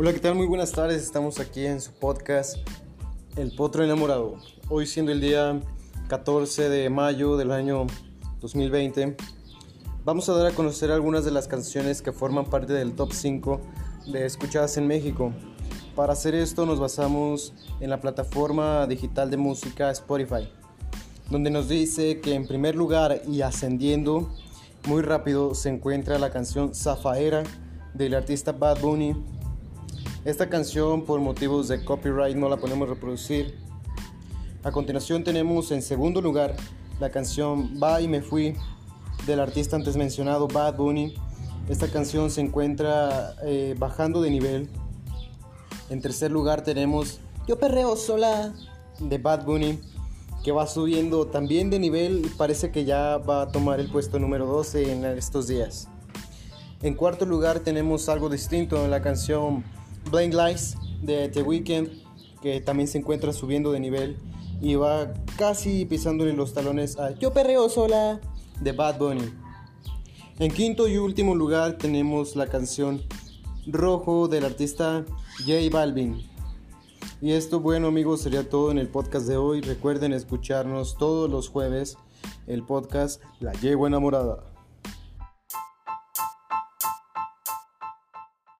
Hola, ¿qué tal? Muy buenas tardes. Estamos aquí en su podcast El Potro Enamorado. Hoy siendo el día 14 de mayo del año 2020, vamos a dar a conocer algunas de las canciones que forman parte del top 5 de escuchadas en México. Para hacer esto nos basamos en la plataforma digital de música Spotify, donde nos dice que en primer lugar y ascendiendo muy rápido se encuentra la canción Zafaera del artista Bad Bunny esta canción por motivos de copyright no la podemos reproducir. A continuación tenemos en segundo lugar la canción Va y me fui del artista antes mencionado Bad Bunny. Esta canción se encuentra eh, bajando de nivel. En tercer lugar tenemos Yo perreo sola de Bad Bunny que va subiendo también de nivel y parece que ya va a tomar el puesto número 12 en estos días. En cuarto lugar tenemos algo distinto en la canción Blind Lights de The Weeknd, que también se encuentra subiendo de nivel y va casi pisándole los talones a Yo Perreo Sola de Bad Bunny. En quinto y último lugar tenemos la canción Rojo del artista J Balvin. Y esto, bueno amigos, sería todo en el podcast de hoy. Recuerden escucharnos todos los jueves el podcast La Llevo Enamorada.